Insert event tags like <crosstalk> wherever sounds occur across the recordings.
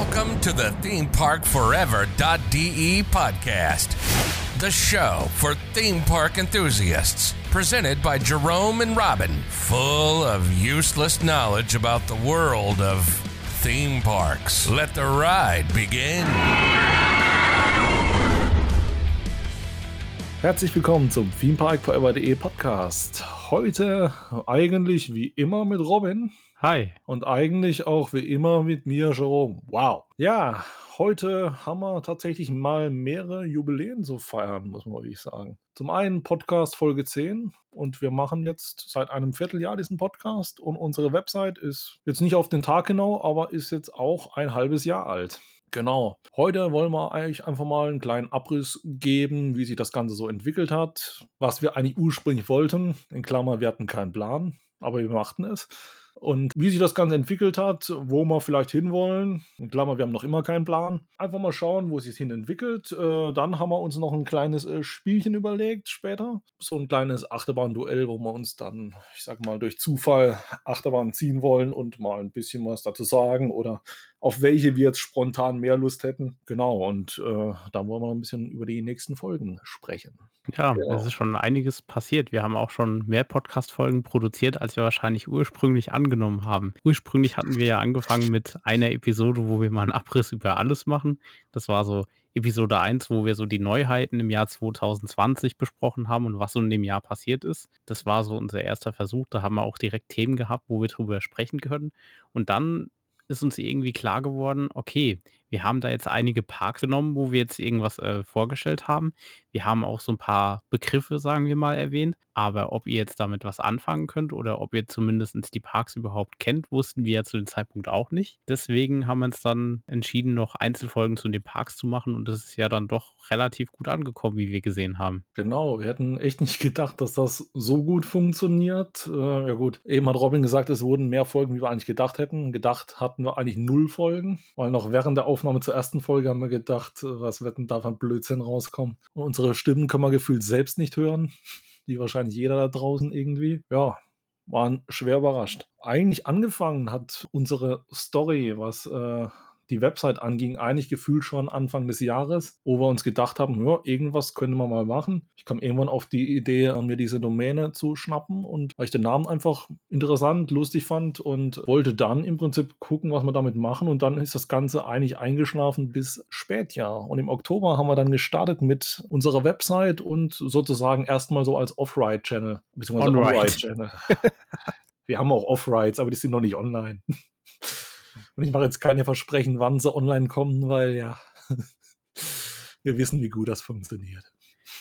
Welcome to the ThemeParkForever.de podcast, the show for theme park enthusiasts. Presented by Jerome and Robin, full of useless knowledge about the world of theme parks. Let the ride begin. Herzlich willkommen zum ThemeParkForever.de Podcast. Heute eigentlich wie immer mit Robin. Hi. Und eigentlich auch wie immer mit mir, Jerome. Wow. Ja, heute haben wir tatsächlich mal mehrere Jubiläen zu feiern, muss man wirklich sagen. Zum einen Podcast Folge 10 und wir machen jetzt seit einem Vierteljahr diesen Podcast und unsere Website ist jetzt nicht auf den Tag genau, aber ist jetzt auch ein halbes Jahr alt. Genau. Heute wollen wir eigentlich einfach mal einen kleinen Abriss geben, wie sich das Ganze so entwickelt hat, was wir eigentlich ursprünglich wollten. In Klammer, wir hatten keinen Plan, aber wir machten es. Und wie sich das Ganze entwickelt hat, wo wir vielleicht hinwollen, in Klammer, wir haben noch immer keinen Plan. Einfach mal schauen, wo es sich hin entwickelt. Äh, dann haben wir uns noch ein kleines äh, Spielchen überlegt später. So ein kleines Achterbahn-Duell, wo wir uns dann, ich sag mal, durch Zufall Achterbahn ziehen wollen und mal ein bisschen was dazu sagen oder auf welche wir jetzt spontan mehr Lust hätten. Genau, und äh, da wollen wir ein bisschen über die nächsten Folgen sprechen. Ja, Genau. es ist schon einiges passiert. Wir haben auch schon mehr Podcast-Folgen produziert, als wir wahrscheinlich ursprünglich angenommen haben. Ursprünglich hatten wir ja angefangen mit einer Episode, wo wir mal einen Abriss über alles machen. Das war so Episode 1, wo wir so die Neuheiten im Jahr 2020 besprochen haben und was so in dem Jahr passiert ist. Das war so unser erster Versuch. Da haben wir auch direkt Themen gehabt, wo wir drüber sprechen können. Und dann ist uns irgendwie klar geworden, okay, wir haben da jetzt einige Parks genommen, wo wir jetzt irgendwas äh, vorgestellt haben. Wir haben auch so ein paar Begriffe, sagen wir mal, erwähnt. Aber ob ihr jetzt damit was anfangen könnt oder ob ihr zumindest die Parks überhaupt kennt, wussten wir ja zu dem Zeitpunkt auch nicht. Deswegen haben wir uns dann entschieden, noch Einzelfolgen zu den Parks zu machen. Und das ist ja dann doch relativ gut angekommen, wie wir gesehen haben. Genau, wir hätten <laughs> echt nicht gedacht, dass das so gut funktioniert. Äh, ja gut, eben hat Robin gesagt, es wurden mehr Folgen, wie wir eigentlich gedacht hätten. Gedacht hatten wir eigentlich null Folgen, weil noch während der Aufnahme zur ersten Folge haben wir gedacht, äh, was wird denn da von Blödsinn rauskommen. Und unsere Stimmen können wir gefühlt selbst nicht hören, wie wahrscheinlich jeder da draußen irgendwie. Ja, waren schwer überrascht. Eigentlich angefangen hat unsere Story, was äh, die Website anging, eigentlich gefühlt schon Anfang des Jahres, wo wir uns gedacht haben, ja, irgendwas können wir mal machen. Ich kam irgendwann auf die Idee, mir diese Domäne zu schnappen und weil ich den Namen einfach interessant, lustig fand und wollte dann im Prinzip gucken, was wir damit machen und dann ist das Ganze eigentlich eingeschlafen bis Spätjahr. Und im Oktober haben wir dann gestartet mit unserer Website und sozusagen erstmal so als Off-Ride-Channel, beziehungsweise On-Ride. On-Ride-Channel. <laughs> wir haben auch Off-Rides, aber die sind noch nicht online. Und ich mache jetzt keine Versprechen, wann sie online kommen, weil ja, <laughs> wir wissen, wie gut das funktioniert.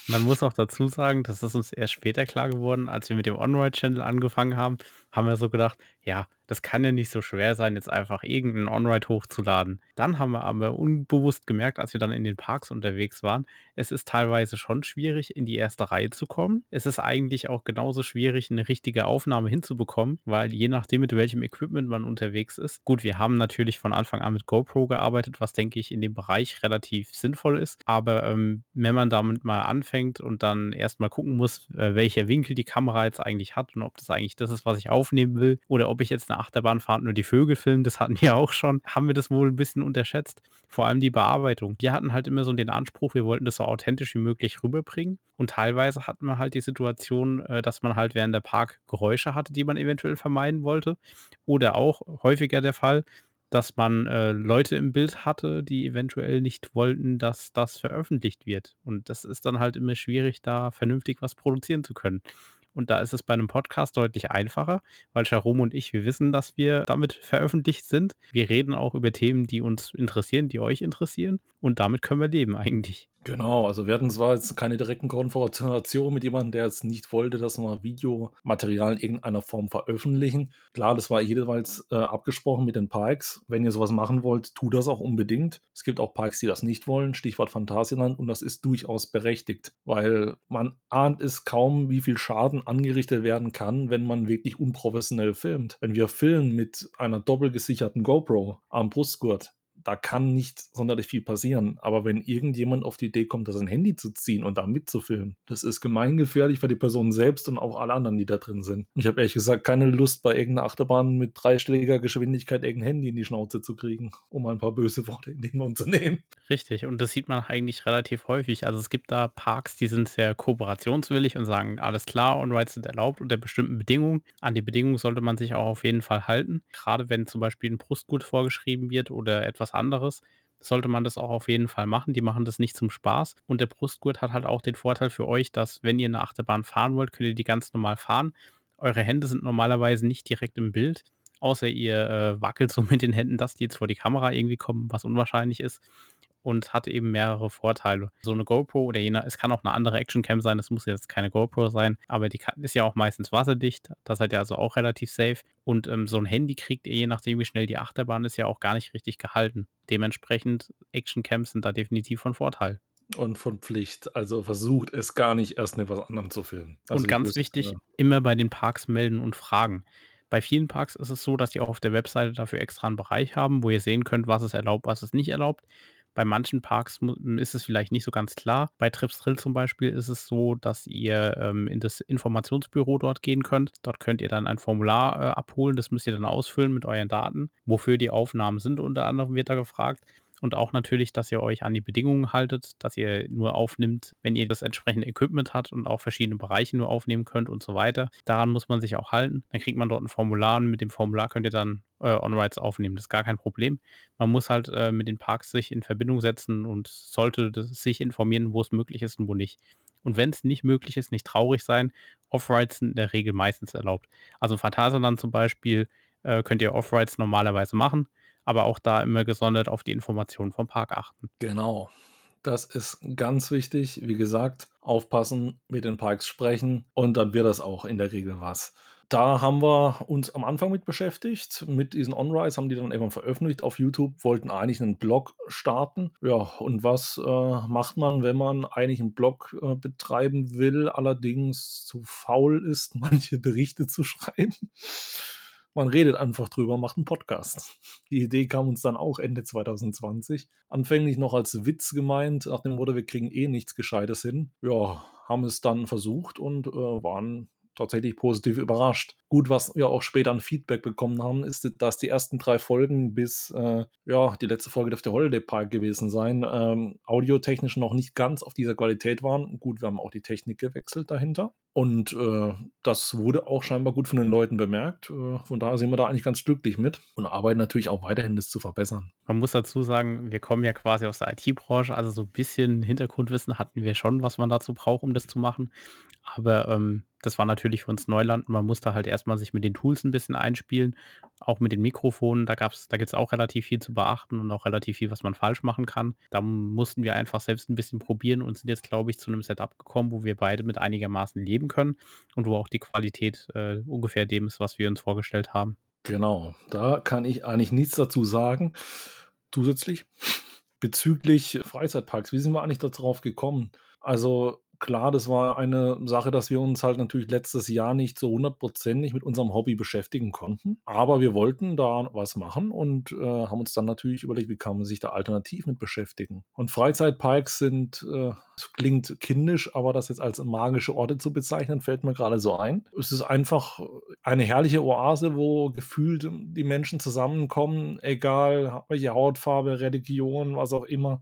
Man muss auch dazu sagen, das ist uns erst später klar geworden, als wir mit dem On-Ride-Channel angefangen haben, haben wir so gedacht, ja, das kann ja nicht so schwer sein, jetzt einfach irgendeinen On-Ride hochzuladen. Dann haben wir aber unbewusst gemerkt, als wir dann in den Parks unterwegs waren, es ist teilweise schon schwierig, in die erste Reihe zu kommen. Es ist eigentlich auch genauso schwierig, eine richtige Aufnahme hinzubekommen, weil je nachdem, mit welchem Equipment man unterwegs ist. Gut, wir haben natürlich von Anfang an mit GoPro gearbeitet, was denke ich in dem Bereich relativ sinnvoll ist. Aber ähm, wenn man damit mal anfängt und dann erstmal gucken muss, äh, welcher Winkel die Kamera jetzt eigentlich hat und ob das eigentlich das ist, was ich aufnehmen will, oder ob ich jetzt eine Achterbahnfahrt nur die Vögel filme, das hatten wir <laughs> auch schon, haben wir das wohl ein bisschen unterschätzt. Vor allem die Bearbeitung. Wir hatten halt immer so den Anspruch, wir wollten das so authentisch wie möglich rüberbringen. Und teilweise hatten wir halt die Situation, äh, dass man halt während der Park Geräusche hatte, die man eventuell vermeiden wollte. Oder auch häufiger der Fall, dass man äh, Leute im Bild hatte, die eventuell nicht wollten, dass das veröffentlicht wird. Und das ist dann halt immer schwierig, da vernünftig was produzieren zu können. Und da ist es bei einem Podcast deutlich einfacher, weil Jerome und ich, wir wissen, dass wir damit veröffentlicht sind. Wir reden auch über Themen, die uns interessieren, die euch interessieren. Und damit können wir leben eigentlich. Genau, also wir hatten zwar jetzt keine direkten Konfrontationen mit jemandem, der jetzt nicht wollte, dass wir Videomaterial in irgendeiner Form veröffentlichen. Klar, das war jeweils äh, abgesprochen mit den Parks. Wenn ihr sowas machen wollt, tut das auch unbedingt. Es gibt auch Parks, die das nicht wollen, Stichwort Phantasialand, und das ist durchaus berechtigt, weil man ahnt es kaum, wie viel Schaden angerichtet werden kann, wenn man wirklich unprofessionell filmt. Wenn wir filmen mit einer doppelt gesicherten GoPro am Brustgurt, da kann nicht sonderlich viel passieren. Aber wenn irgendjemand auf die Idee kommt, das ein Handy zu ziehen und da mitzufilmen, das ist gemeingefährlich für die Person selbst und auch alle anderen, die da drin sind. Ich habe ehrlich gesagt keine Lust, bei irgendeiner Achterbahn mit dreistelliger Geschwindigkeit irgendein Handy in die Schnauze zu kriegen, um ein paar böse Worte in den Mund zu nehmen. Richtig, und das sieht man eigentlich relativ häufig. Also es gibt da Parks, die sind sehr kooperationswillig und sagen, alles klar, On-Rides sind erlaubt unter bestimmten Bedingungen. An die Bedingungen sollte man sich auch auf jeden Fall halten. Gerade wenn zum Beispiel ein Brustgut vorgeschrieben wird oder etwas anderes, sollte man das auch auf jeden Fall machen. Die machen das nicht zum Spaß. Und der Brustgurt hat halt auch den Vorteil für euch, dass wenn ihr eine Achterbahn fahren wollt, könnt ihr die ganz normal fahren. Eure Hände sind normalerweise nicht direkt im Bild, außer ihr äh, wackelt so mit den Händen, dass die jetzt vor die Kamera irgendwie kommen, was unwahrscheinlich ist und hat eben mehrere Vorteile. So eine GoPro oder jener, es kann auch eine andere Actioncam sein, es muss jetzt keine GoPro sein, aber die kann, ist ja auch meistens wasserdicht, das seid ihr also auch relativ safe. Und ähm, so ein Handy kriegt ihr, je nachdem wie schnell die Achterbahn ist, ja auch gar nicht richtig gehalten. Dementsprechend, Actioncams sind da definitiv von Vorteil. Und von Pflicht. Also versucht es gar nicht erst mit was anderem zu filmen. Also und ganz wichtig, ja. immer bei den Parks melden und fragen. Bei vielen Parks ist es so, dass die auch auf der Webseite dafür extra einen Bereich haben, wo ihr sehen könnt, was ist erlaubt, was ist nicht erlaubt. Bei manchen Parks ist es vielleicht nicht so ganz klar. Bei Trips Drill zum Beispiel ist es so, dass ihr ähm, in das Informationsbüro dort gehen könnt. Dort könnt ihr dann ein Formular äh, abholen. Das müsst ihr dann ausfüllen mit euren Daten, wofür die Aufnahmen sind. Unter anderem wird da gefragt. Und auch natürlich, dass ihr euch an die Bedingungen haltet, dass ihr nur aufnimmt, wenn ihr das entsprechende Equipment habt und auch verschiedene Bereiche nur aufnehmen könnt und so weiter. Daran muss man sich auch halten. Dann kriegt man dort ein Formular und mit dem Formular könnt ihr dann äh, On-Rides aufnehmen. Das ist gar kein Problem. Man muss halt äh, mit den Parks sich in Verbindung setzen und sollte sich informieren, wo es möglich ist und wo nicht. Und wenn es nicht möglich ist, nicht traurig sein. Off-Rides sind in der Regel meistens erlaubt. Also Phantasialand zum Beispiel äh, könnt ihr Off-Rides normalerweise machen aber auch da immer gesondert auf die Informationen vom Park achten. Genau. Das ist ganz wichtig. Wie gesagt, aufpassen, mit den Parks sprechen und dann wird das auch in der Regel was. Da haben wir uns am Anfang mit beschäftigt. Mit diesen On-Rise haben die dann irgendwann veröffentlicht auf YouTube, wollten eigentlich einen Blog starten. Ja, und was äh, macht man, wenn man eigentlich einen Blog äh, betreiben will, allerdings zu faul ist, <laughs> manche Berichte zu schreiben? Man redet einfach drüber, macht einen Podcast. Die Idee kam uns dann auch Ende 2020. Anfänglich noch als Witz gemeint, nach dem Motto, wir kriegen eh nichts Gescheites hin. Ja, haben es dann versucht und äh, waren tatsächlich positiv überrascht. Gut, was wir auch später an Feedback bekommen haben, ist, dass die ersten drei Folgen bis, äh, ja, die letzte Folge dürfte Holiday Park gewesen sein, ähm, audiotechnisch noch nicht ganz auf dieser Qualität waren. Gut, wir haben auch die Technik gewechselt dahinter. Und äh, das wurde auch scheinbar gut von den Leuten bemerkt. Äh, von daher sind wir da eigentlich ganz glücklich mit und arbeiten natürlich auch weiterhin, das zu verbessern. Man muss dazu sagen, wir kommen ja quasi aus der IT-Branche, also so ein bisschen Hintergrundwissen hatten wir schon, was man dazu braucht, um das zu machen. Aber ähm, das war natürlich für uns Neuland. Man musste halt erstmal sich mit den Tools ein bisschen einspielen, auch mit den Mikrofonen. Da da gibt es auch relativ viel zu beachten und auch relativ viel, was man falsch machen kann. Da mussten wir einfach selbst ein bisschen probieren und sind jetzt, glaube ich, zu einem Setup gekommen, wo wir beide mit einigermaßen leben können und wo auch die Qualität äh, ungefähr dem ist, was wir uns vorgestellt haben. Genau, da kann ich eigentlich nichts dazu sagen. Zusätzlich bezüglich Freizeitparks, wie sind wir eigentlich darauf gekommen? Also Klar, das war eine Sache, dass wir uns halt natürlich letztes Jahr nicht so hundertprozentig mit unserem Hobby beschäftigen konnten. Aber wir wollten da was machen und, äh, haben uns dann natürlich überlegt, wie kann man sich da alternativ mit beschäftigen? Und Freizeitparks sind, äh klingt kindisch, aber das jetzt als magische Orte zu bezeichnen, fällt mir gerade so ein. Es ist einfach eine herrliche Oase, wo gefühlt die Menschen zusammenkommen, egal welche Hautfarbe, Religion, was auch immer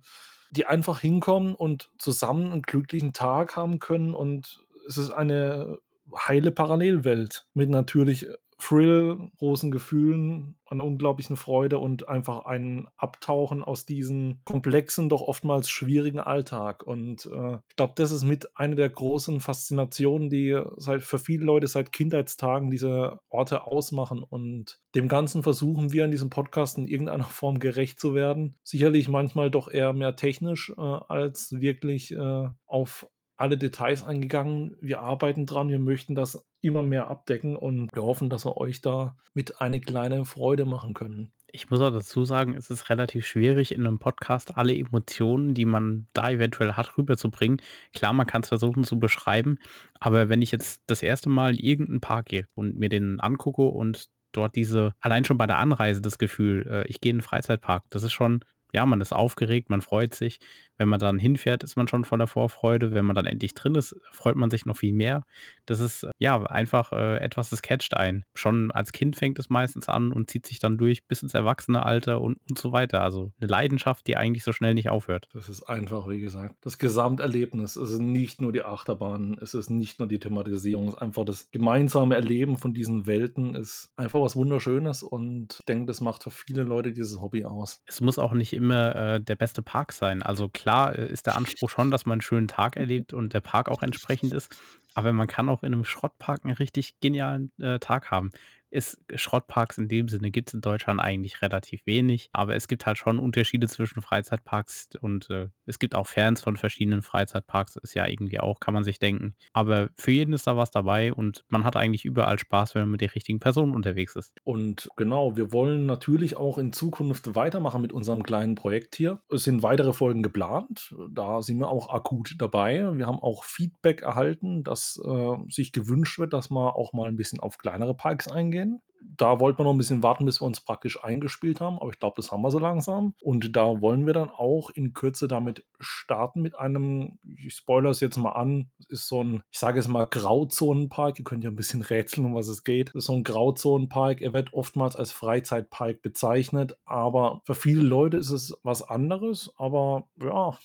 die einfach hinkommen und zusammen einen glücklichen Tag haben können. Und es ist eine heile Parallelwelt mit natürlich Thrill, großen Gefühlen, einer unglaublichen Freude und einfach ein Abtauchen aus diesem komplexen, doch oftmals schwierigen Alltag. Und äh, ich glaube, das ist mit einer der großen Faszinationen, die seit, für viele Leute seit Kindheitstagen diese Orte ausmachen. Und dem Ganzen versuchen wir in diesem Podcast in irgendeiner Form gerecht zu werden. Sicherlich manchmal doch eher mehr technisch äh, als wirklich äh, auf alle Details eingegangen. Wir arbeiten dran, wir möchten das immer mehr abdecken und wir hoffen, dass wir euch da mit eine kleine Freude machen können. Ich muss auch dazu sagen, es ist relativ schwierig, in einem Podcast alle Emotionen, die man da eventuell hat, rüberzubringen. Klar, man kann es versuchen zu beschreiben, aber wenn ich jetzt das erste Mal in irgendeinen Park gehe und mir den angucke und dort diese allein schon bei der Anreise das Gefühl, äh, ich gehe in 'n Freizeitpark. Das ist schon ja, man ist aufgeregt, man freut sich. Wenn man dann hinfährt, ist man schon voller Vorfreude. Wenn man dann endlich drin ist, freut man sich noch viel mehr. Das ist, äh, ja, einfach, äh, etwas, das catcht einen. Schon als Kind fängt es meistens an und zieht sich dann durch bis ins Erwachsenealter und und so weiter. Also, 'ne Leidenschaft, die eigentlich so schnell nicht aufhört. Das ist einfach, wie gesagt, das Gesamterlebnis. Es ist nicht nur die Achterbahn, es ist nicht nur die Thematisierung, es ist einfach das gemeinsame Erleben von diesen Welten ist einfach was Wunderschönes und ich denke, das macht für viele Leute dieses Hobby aus. Es muss auch nicht immer, äh, der beste Park sein. Also klar, äh, ist der Anspruch schon, dass man 'n schönen Tag erlebt und der Park auch entsprechend ist, aber man kann auch in 'nem Schrottpark 'n richtig genialen, äh, Tag haben. Es Schrottparks in dem Sinne gibt's in Deutschland eigentlich relativ wenig, aber es gibt halt schon Unterschiede zwischen Freizeitparks und, äh, es gibt auch Fans von verschiedenen Freizeitparks, ist ja irgendwie auch kann man sich denken. Aber für jeden ist da was dabei und man hat eigentlich überall Spaß, wenn man mit der richtigen Person unterwegs ist. Und genau, wir wollen natürlich auch in Zukunft weitermachen mit unserem kleinen Projekt hier. Es sind weitere Folgen geplant. Da sind wir auch akut dabei. Wir haben auch Feedback erhalten, dass, äh, sich gewünscht wird, dass wir auch mal 'n bisschen auf kleinere Parks eingehen. Da wollten wir noch 'n bisschen warten, bis wir uns praktisch eingespielt haben, aber ich glaube, das haben wir so langsam. Und da wollen wir dann auch in Kürze damit starten mit einem ich spoilere es jetzt mal an, ist so 'n, ich sage jetzt mal, Grauzonenpark. Ihr könnt ja 'n bisschen rätseln, um was es geht. Das ist so 'n Grauzonenpark. Er wird oftmals als Freizeitpark bezeichnet, aber für viele Leute ist es was anderes. Aber ja,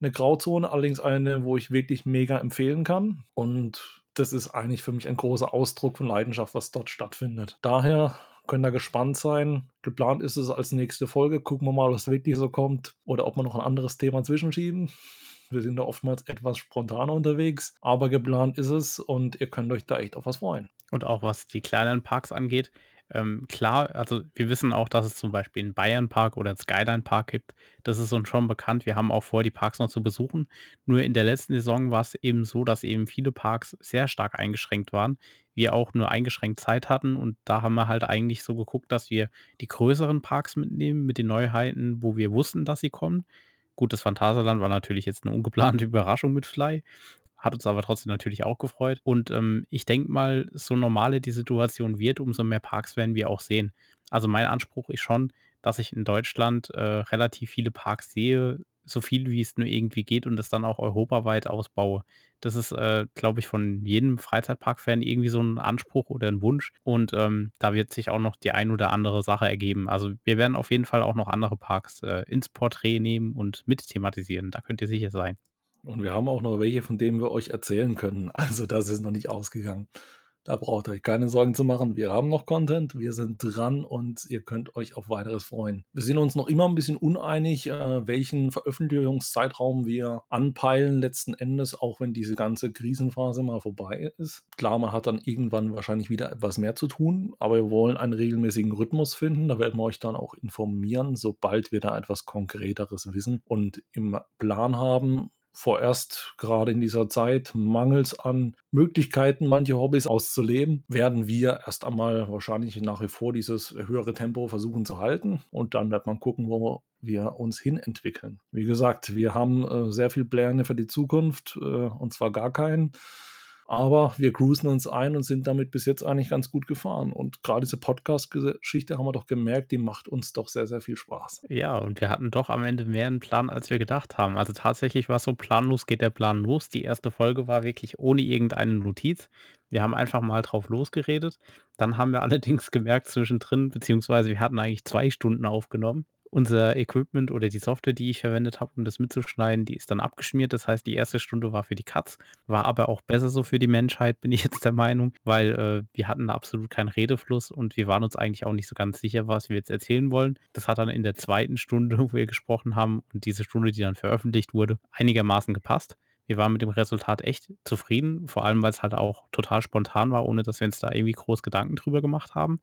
'ne Grauzone, allerdings eine, wo ich wirklich mega empfehlen kann. Und das ist eigentlich für mich ein großer Ausdruck von Leidenschaft, was dort stattfindet. Daher könnt ihr gespannt sein. Geplant ist es als nächste Folge. Gucken wir mal, was wirklich so kommt oder ob wir noch 'n anderes Thema zwischenschieben. Wir sind da oftmals etwas spontaner unterwegs, aber geplant ist es und ihr könnt euch da echt auf was freuen. Und auch was die kleineren Parks angeht, ähm, klar, also wir wissen auch, dass es zum Beispiel 'n Bayernpark oder 'n Skyline-Park gibt. Das ist uns schon bekannt. Wir haben auch vor, die Parks noch zu besuchen. Nur in der letzten Saison war's eben so, dass eben viele Parks sehr stark eingeschränkt waren, wir auch nur eingeschränkt Zeit hatten und da haben wir halt eigentlich so geguckt, dass wir die größeren Parks mitnehmen mit den Neuheiten, wo wir wussten, dass sie kommen. Gut, das Phantasialand war natürlich jetzt 'ne ungeplante <laughs> Überraschung mit Fly, hat uns aber trotzdem natürlich auch gefreut. Und, ähm, ich denke mal, so normaler die Situation wird, umso mehr Parks werden wir auch sehen. Also, mein Anspruch ist schon, dass ich in Deutschland, äh, relativ viele Parks sehe, so viel wie es nur irgendwie geht und das dann auch europaweit ausbaue. Das ist, äh, glaube ich, von jedem Freizeitpark-Fan irgendwie so 'n Anspruch oder 'n Wunsch und, ähm, da wird sich auch noch die ein oder andere Sache ergeben. Also, wir werden auf jeden Fall auch noch andere Parks, äh, ins Porträt nehmen und mit thematisieren. Da könnt ihr sicher sein. Und wir haben auch noch welche, von denen wir euch erzählen können. <laughs> Also, das ist noch nicht ausgegangen. Da braucht ihr euch keine Sorgen zu machen. Wir haben noch Content, wir sind dran und ihr könnt euch auf Weiteres freuen. Wir sind uns noch immer 'n bisschen uneinig, äh, welchen Veröffentlichungszeitraum wir anpeilen letzten Endes, auch wenn diese ganze Krisenphase mal vorbei ist. Klar, man hat dann irgendwann wahrscheinlich wieder etwas mehr zu tun, aber wir wollen einen regelmäßigen Rhythmus finden. Da werden wir euch dann auch informieren, sobald wir da etwas Konkreteres wissen und im Plan haben. Vorerst grade in dieser Zeit mangels an Möglichkeiten, manche Hobbys auszuleben, werden wir erst einmal wahrscheinlich nach wie vor dieses höhere Tempo versuchen zu halten und dann wird man gucken, wo wir uns hin entwickeln. Wie gesagt, wir haben, äh, sehr viel Pläne für die Zukunft, äh, und zwar gar keinen. Aber wir cruisen uns ein und sind damit bis jetzt eigentlich ganz gut gefahren. Und grade diese Podcast-Geschichte haben wir doch gemerkt, die macht uns doch sehr, sehr viel Spaß. Ja, und wir hatten doch am Ende mehr 'n Plan, als wir gedacht haben. Also, tatsächlich war's so, planlos geht der Plan los. Die 1. Folge war wirklich ohne irgendeine Notiz. Wir haben einfach mal drauf losgeredet. Dann haben wir <laughs> allerdings gemerkt zwischendrin beziehungsweise wir hatten eigentlich 2 Stunden aufgenommen. Unser Equipment oder die Software, die ich verwendet habe, um das mitzuschneiden, die ist dann abgeschmiert. Das heißt, die 1. Stunde war für die Katz, war aber auch besser so für die Menschheit, <laughs> bin ich jetzt der Meinung, weil, äh, wir hatten absolut keinen Redefluss und wir waren uns eigentlich auch nicht so ganz sicher, was wir jetzt erzählen wollen. Das hat dann in der 2. Stunde, <laughs> wo wir gesprochen haben und diese Stunde, die dann veröffentlicht wurde, einigermaßen gepasst. Wir waren mit dem Resultat echt zufrieden, vor allem, weil's halt auch total spontan war, ohne dass wir uns da irgendwie groß Gedanken drüber gemacht haben.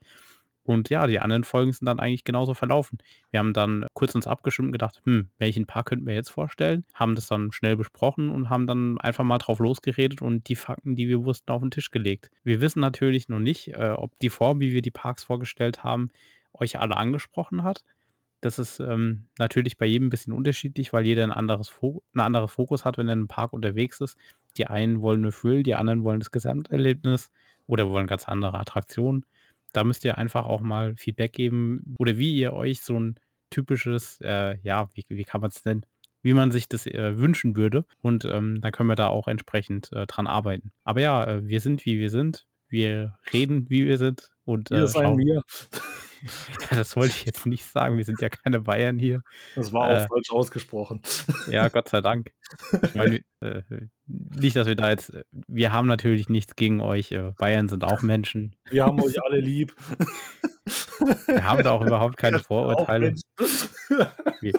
Und ja, die anderen Folgen sind dann eigentlich genauso verlaufen. Wir haben dann kurz uns abgestimmt und gedacht: „Hm, welchen Park könnten wir jetzt vorstellen?“ Haben das dann schnell besprochen und haben dann einfach mal drauf losgeredet und die Fakten, die wir wussten, auf 'n Tisch gelegt. Wir wissen natürlich noch nicht, äh, ob die Form, wie wir die Parks vorgestellt haben, euch alle angesprochen hat. Das ist, ähm, natürlich bei jedem 'n bisschen unterschiedlich, weil jeder 'n anderes Fo 'n anderer Fokus hat, wenn er in 'nem Park unterwegs ist. Die einen wollen nur Thrill, die anderen wollen das Gesamterlebnis oder wollen ganz andere Attraktionen. Da müsst ihr einfach auch mal Feedback geben oder wie ihr euch so 'n typisches, äh, ja, wie wie kann man's nennen? Wie man sich das, äh, wünschen würde und, ähm, dann können wir da auch entsprechend, äh, dran arbeiten. Aber ja, äh, wir sind, wie wir sind. Wir reden, wie wir sind und, Wir äh, schauen wir. <laughs> Das wollte ich jetzt nicht sagen. Wir sind ja keine Bayern hier. Das war auch Äh falsch ausgesprochen. Ja, <laughs> Gott sei Dank. Ich meine, äh, nicht, dass wir da jetzt wir haben natürlich nichts gegen euch. Äh, Bayern sind auch Menschen. Wir haben euch alle lieb. <laughs> Wir haben da auch überhaupt keine Auch Vorurteile. Menschen. Wir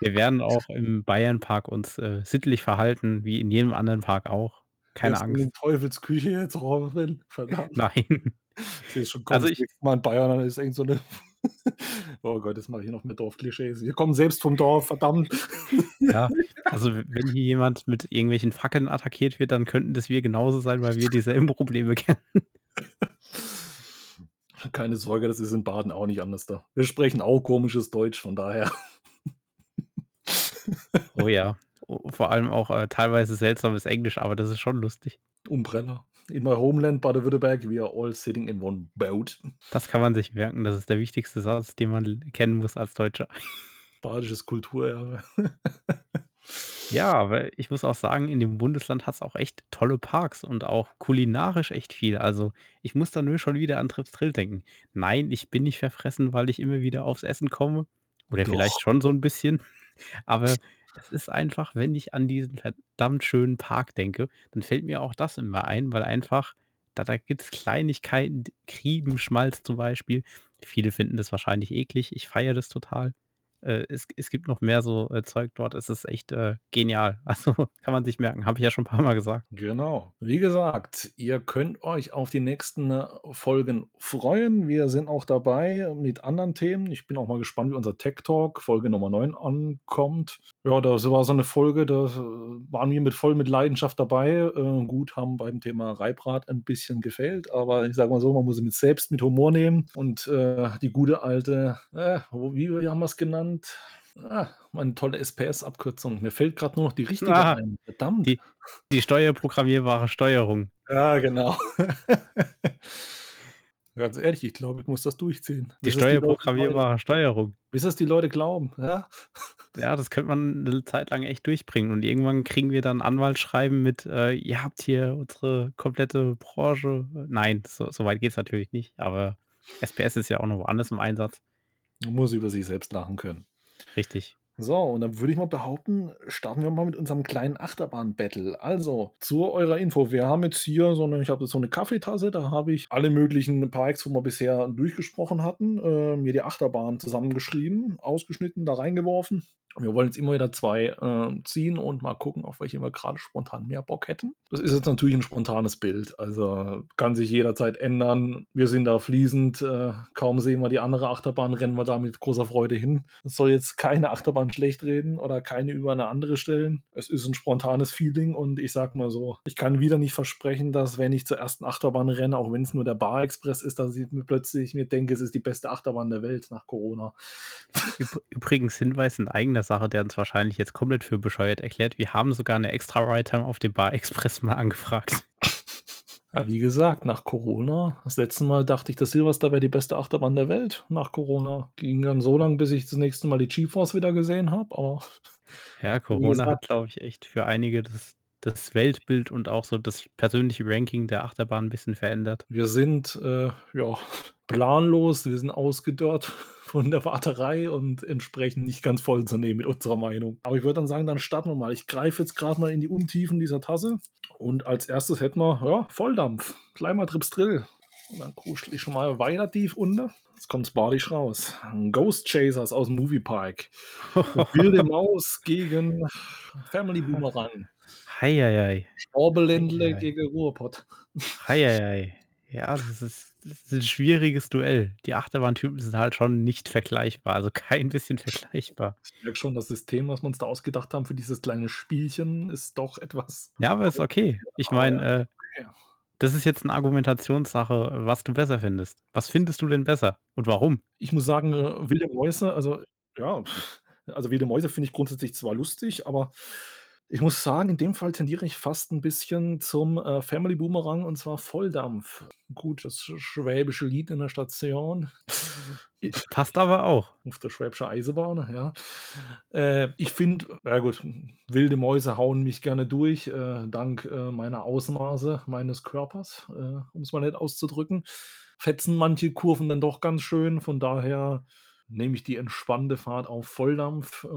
wir werden auch im Bayernpark uns, äh, sittlich verhalten, wie in jedem anderen Park auch. Keine Angst. in Teufels Küche jetzt, Robin? Verdammt. Nein. Schon kommen. Also, Das ich Mal in Bayern, dann ist irgend so 'ne <laughs> oh Gott, jetzt mache ich hier noch mehr Dorfklischees. Wir kommen selbst vom Dorf, verdammt. Ja, <laughs> also, wenn hier jemand mit irgendwelchen Fackeln attackiert wird, dann könnten das wir genauso sein, weil wir dieselben Probleme kennen. <laughs> Keine Sorge, das ist in Baden auch nicht anders da. Wir sprechen auch komisches Deutsch, von daher. Oh ja. Vor allem auch, äh, teilweise seltsames Englisch, aber das ist schon lustig. Umbrella. In my homeland Baden-Württemberg, we are all sitting in one boat. Das kann man sich merken. Das ist der wichtigste Satz, den man kennen muss als Deutscher. Badisches Kulturerbe. <laughs> Ja, aber ich muss auch sagen, in dem Bundesland hat's auch echt tolle Parks und auch kulinarisch echt viel. Also, ich muss da nur schon wieder an Tripsdrill denken. Nein, ich bin nicht verfressen, weil ich immer wieder aufs Essen komme oder Doch. vielleicht schon so 'n bisschen. Aber es ist einfach, wenn ich an diesen verdammt schönen Park denke, dann fällt mir auch das immer ein, weil einfach da da gibt's Kleinigkeiten, d Kriebenschmalz zum Beispiel. Viele finden das wahrscheinlich eklig. Ich feiere das total. Äh, es es gibt noch mehr so, äh, Zeug dort. Es ist echt, äh, genial. <laughs> Also, kann man sich merken. Habe ich ja schon paarmal gesagt. Genau. Wie gesagt, ihr könnt euch auf die nächsten, äh, Folgen freuen. Wir sind auch dabei mit anderen Themen. Ich bin auch mal gespannt, wie unser Tech Talk Folge Nummer 9 ankommt. Ja, das war so 'ne Folge, da, äh, waren wir mit voll mit Leidenschaft dabei. Äh, gut, haben beim Thema Reiprad ein bisschen gefailt, aber ich sage mal so, man muss es selbst mit Humor nehmen und, äh, die gute alte, äh, wo wie wie haben wir's genannt? Ah, meine tolle SPS-Abkürzung. Mir fällt grad nur noch die richtige Ah, ein. Verdammt. die die steuerprogrammierbare Steuerung. Ja, genau. <laughs> Ganz ehrlich, ich glaube, ich muss das durchziehen, Die es die steuerprogrammierbare Steuerung. Bis es die Leute glauben, ja? <laughs> Ja, das könnte man 'ne Zeit lang echt durchbringen und irgendwann kriegen wir dann Anwaltsschreiben mit, äh: „Ihr habt hier unsere komplette Branche“ nein, so so weit geht's natürlich nicht, aber SPS ist ja auch noch woanders im Einsatz. Man muss über sich selbst lachen können. Richtig. So, und dann würde ich mal behaupten, starten wir mal mit unserem kleinen Achterbahn-Battle. Also, zu eurer Info, wir haben jetzt hier so 'ne ich habe so 'ne Kaffeetasse, da habe ich alle möglichen Parks, wo wir bisher durchgesprochen hatten, äh, mir die Achterbahn zusammengeschrieben, ausgeschnitten, da reingeworfen. Wir wollen jetzt immer wieder 2, äh, ziehen und mal gucken, auf welche wir grade spontan mehr Bock hätten. Das ist jetzt natürlich 'n spontanes Bild, also, kann sich jederzeit ändern. Wir sind da fließend, äh, kaum sehen wir die andere Achterbahn, rennen wir da mit großer Freude hin. Es soll jetzt keine Achterbahn schlechtreden oder keine über 'ne andere stellen. Es ist 'n spontanes Feeling und ich sage mal so, ich kann wieder nicht versprechen, dass, wenn ich zur ersten Achterbahn renne, auch wenn's nur der Bar-Express ist, dass ich mir plötzlich mir denke, es ist die beste Achterbahn der Welt nach Corona. Üb übrigens Hinweis in eigener Sache, der uns wahrscheinlich jetzt komplett für bescheuert erklärt. Wir haben sogar 'ne extra Ride-Time auf dem Bar-Express mal angefragt. <laughs> Ja, wie gesagt, nach Corona das letzte Mal dachte ich, das Silvester wäre die beste Achterbahn der Welt nach Corona. Ging dann so lang, bis ich das nächste Mal die G-Force wieder gesehen habe, aber <laughs> Ja, Corona hat, glaube ich, echt für einige das das Weltbild und auch so das persönliche Ranking der Achterbahn 'n bisschen verändert. Wir sind, äh, ja, planlos, wir sind ausgedörrt von der Warterei und entsprechend nicht ganz voll zu nehmen mit unserer Meinung. Aber ich würde dann sagen, dann starten wir mal. Ich greife jetzt grad mal in die Untiefen dieser Tasse und als Erstes hätten wir, ja, Volldampf, gleich mal Tripsdrill. Und dann kuschel ich schon mal weiter tief unter. Jetzt kommt's badisch raus. Ghost Chasers aus'm Moviepark. <laughs> Wilde Maus gegen Family Boomerang. Hei, hei, hei. Hei, gegen Ruhrpott. Hei, hei, hei. Ja, das ist ist 'n schwieriges Duell. Die Achterbahntypen sind halt schon nicht vergleichbar, also, kein bisschen vergleichbar. Ich merke schon, das System, was wir uns da ausgedacht haben für dieses kleine Spielchen, ist doch etwas Ja, aber ist okay. <laughs> Ich meine, äh, das ist jetzt 'ne Argumentationssache, was du besser findest. Was findest du denn besser und warum? Ich muss sagen, äh, wilde Mäuse, also, ja, also, wilde Mäuse finde ich grundsätzlich zwar lustig, aber Ich muss sagen, in dem Fall tendiere ich fast ein bisschen zum, äh, Family Boomerang und zwar Volldampf. Gut, das sch schwäbische Lied in der Station. Passt aber auch. Auf der Schwäbische Eisenbahn, ja. Äh, ich finde ja gut, wilde Mäuse hauen mich gerne durch, äh, dank, äh, meiner Ausmaße meines Körpers, äh, um es mal nett auszudrücken. Fetzen manche Kurven dann doch ganz schön, von daher nehme ich die entspannte Fahrt auf Volldampf, äh,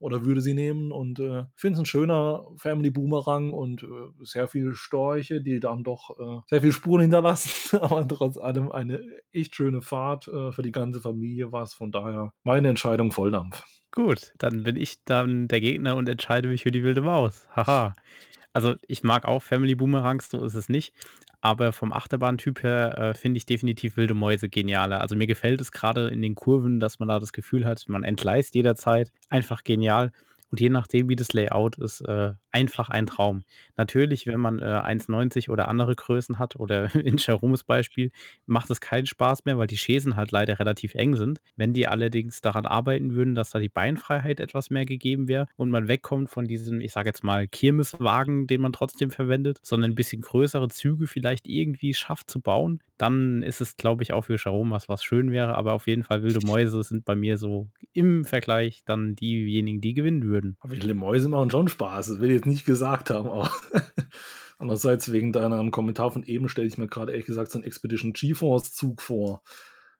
oder würde sie nehmen und, äh, finde es ein schöner Family Boomerang und, äh, sehr viele Storche, die dann doch, äh, sehr viele Spuren hinterlassen, <laughs> aber trotz allem eine echt schöne Fahrt, äh, für die ganze Familie war's. Von daher meine Entscheidung Volldampf. Gut, dann bin ich dann der Gegner und entscheide mich für die wilde Maus. Haha. Also, ich mag auch Family Boomerangs, so ist es nicht. Aber vom Achterbahntyp her, äh, finde ich definitiv wilde Mäuse genialer. Also, mir gefällt es gerade in den Kurven, dass man da das Gefühl hat, man entgleist jederzeit. Einfach genial. Und je nachdem, wie das Layout ist, äh, einfach ein Traum. Natürlich, wenn man, äh, 1,90 oder andere Größen hat oder <laughs> in Jeromes Beispiel, macht es keinen Spaß mehr, weil die Chaisen halt leider relativ eng sind. Wenn die allerdings daran arbeiten würden, dass da die Beinfreiheit etwas mehr gegeben wäre und man wegkommt von diesem, ich sage jetzt mal, Kirmeswagen, den man trotzdem verwendet, sondern ein bisschen größere Züge vielleicht irgendwie schafft zu bauen, dann ist es, glaube ich, auch für Jerome was, was schön wäre. Aber auf jeden Fall wilde Mäuse sind bei mir so im Vergleich dann diejenigen, die gewinnen würden. Aber wilde Mäuse machen schon Spaß, das will ich jetzt nicht gesagt haben, aber <laughs> andererseits wegen deinem Kommentar von eben stelle ich mir gerade ehrlich gesagt so 'n Expedition GeForce Zug vor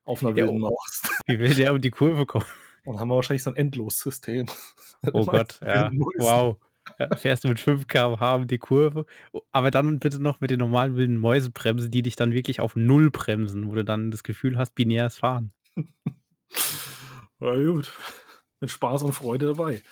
auf 'ner Ja, wilden Maus. <laughs> wie will der um die Kurve kommen? Dann haben wir wahrscheinlich so 'n Endlossystem Oh <laughs> Gott, ja, wow. Fährst du mit 5 km/h die Kurve, aber dann bitte noch mit den normalen wilden Mäusebremsen, die dich dann wirklich auf Null bremsen, wo du dann das Gefühl hast, binäres Fahren. <laughs> Ja gut, mit Spaß und Freude dabei.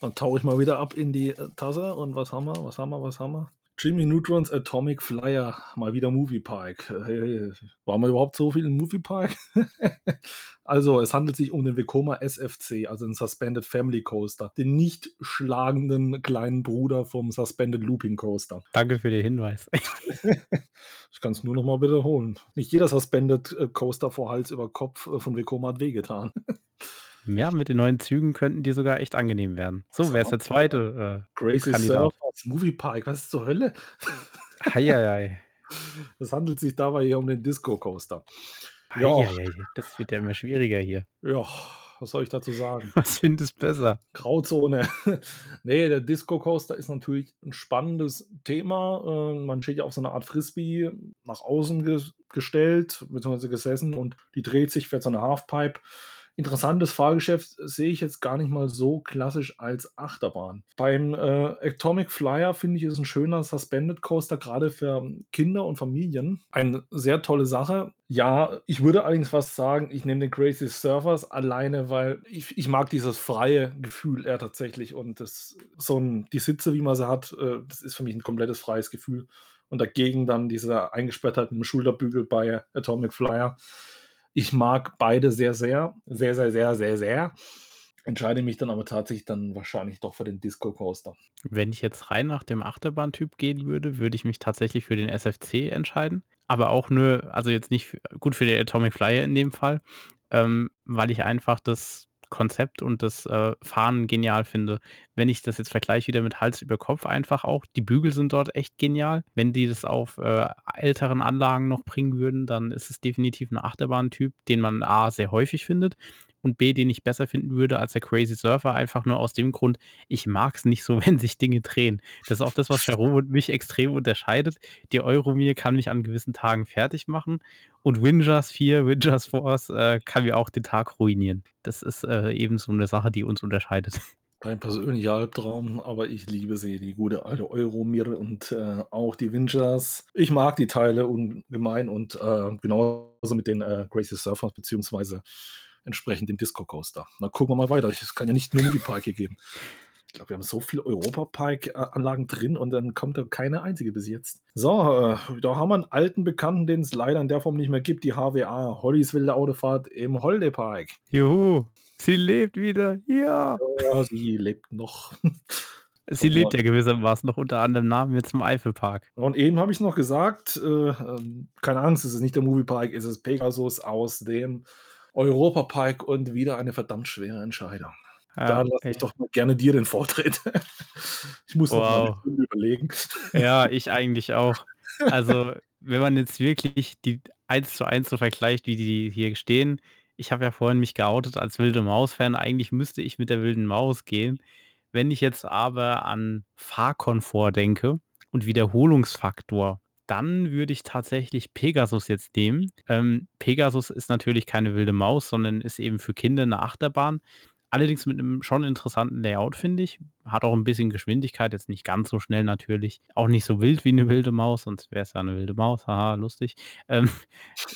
Dann tauche ich mal wieder ab in die, äh, Tasse und was haben wir, was haben wir, was haben wir? Jimmy Neutrons Atomic Flyer, mal wieder Moviepark. Äh, waren wir überhaupt so viel im Moviepark? <laughs> Also, es handelt sich um den Vekoma SFC, also 'n Suspended Family Coaster, den nicht schlagenden kleinen Bruder vom Suspended Looping Coaster. Danke für den Hinweis. <laughs> Ich kann's nur noch mal wiederholen. Nicht jeder Suspended, äh, Coaster vor Hals über Kopf, äh, von Vekoma hat wehgetan. <laughs> Ja, mit den neuen Zügen könnten die sogar echt angenehm werden. So, wer ist der zweite, äh, Crazy Kandidat? Surfers Moviepark, was zur Hölle? Ei, ei, ei. Es handelt sich dabei hier um den Disco Coaster. Ja. das wird ja immer schwieriger hier. Ja, was soll ich dazu sagen? <laughs> Was findest besser? Grauzone. <laughs> Ne, der Disco Coaster ist natürlich 'n spannendes Thema. Äh, man steht ja auf so 'ner Art Frisbee nach außen ges gestellt beziehungsweise gesessen und die dreht sich, fährt so 'ne Halfpipe. Interessantes Fahrgeschäft sehe ich jetzt gar nicht mal so klassisch als Achterbahn. Beim, äh, Atomic Flyer finde ich, ist 'n schöner Suspended Coaster, grade für Kinder und Familien. Eine sehr tolle Sache. Ja, ich würde allerdings fast sagen, ich nehme den Crazy Surfers alleine, weil ich ich mag dieses freie Gefühl eher tatsächlich und das so 'n die Sitze, wie man sie hat, äh, das ist für mich 'n komplettes freies Gefühl. Und dagegen dann dieser Eingesperrtheit mit'm Schulterbügel bei Atomic Flyer. Ich mag beide sehr, sehr, sehr, sehr, sehr, sehr, sehr. Entscheide mich dann aber tatsächlich dann wahrscheinlich doch für den Disco Coaster. Wenn ich jetzt rein nach dem Achterbahntyp gehen würde, würde ich mich tatsächlich für den SFC entscheiden, aber auch nur also jetzt nicht gut für den Atomic Flyer in dem Fall, ähm, weil ich einfach das Konzept und das, äh, Fahren genial finde. Wenn ich das jetzt vergleiche wieder mit Hals über Kopf einfach auch, die Bügel sind dort echt genial. Wenn die das auf, äh, älteren Anlagen noch bringen würden, dann ist es definitiv 'n Achterbahntyp, den man A sehr häufig findet und B, den ich besser finden würde als der Crazy Surfer, einfach nur aus dem Grund, ich mag's nicht so, <laughs> wenn sich Dinge drehen. Das ist auch das, was Jerome und mich extrem unterscheidet. Die Euromir kann mich an gewissen Tagen fertigmachen und Windjust <laughs> 4, Windjust Force, äh, kann mir auch den Tag ruinieren. Das ist, äh, eben so 'ne Sache, die uns unterscheidet. Mein persönlicher Albtraum, aber ich liebe sie, die gute alte Euromir und, äh, auch die Windjust. Ich mag die Teile ungemein und, äh, genauso mit den, äh, Crazy Surfers beziehungsweise entsprechend dem Disco Coaster. Na, gucken wir mal weiter. Es kann ja nicht nur Movieparke geben. Ich glaube, wir haben so viele Europapark, äh, Anlagen drin und dann kommt da keine einzige bis jetzt. So, äh, da haben wir 'n alten Bekannten, den es leider in der Form nicht mehr gibt, die HWA, Hollys wilde Autofahrt im Holiday Park. Juhu, sie lebt wieder, ja. Ja, sie lebt noch. <laughs> Sie lebt ja gewissermaßen noch unter anderem Namen jetzt im Eifelpark. Und eben habe ich's noch gesagt, äh, ähm, keine Angst, es ist nicht der Moviepark, es ist Pegasus aus dem Europapark und wieder eine verdammt schwere Entscheidung. Da lasse ich doch mal gerne dir den Vortritt. <laughs> Ich muss noch mal 'ne Wow. Stunde überlegen. Ja, ich eigentlich auch. Also, wenn man jetzt wirklich die eins zu eins so vergleicht, wie die hier stehen ich habe ja vorhin mich geoutet als Wilde Maus-Fan. Eigentlich müsste ich mit der Wilden Maus gehen. Wenn ich jetzt aber an Fahrkomfort denke und Wiederholungsfaktor, dann würde ich tatsächlich Pegasus jetzt nehmen. Ähm, Pegasus ist natürlich keine Wilde Maus, sondern ist eben für Kinder 'ne Achterbahn. Allerdings mit 'nem schon interessanten Layout, finde ich. Hat auch 'n bisschen Geschwindigkeit, jetzt nicht ganz so schnell natürlich. Auch nicht so wild wie 'ne Wilde Maus, sonst wäre es ja 'ne wilde Maus, haha, lustig. Ähm, <laughs>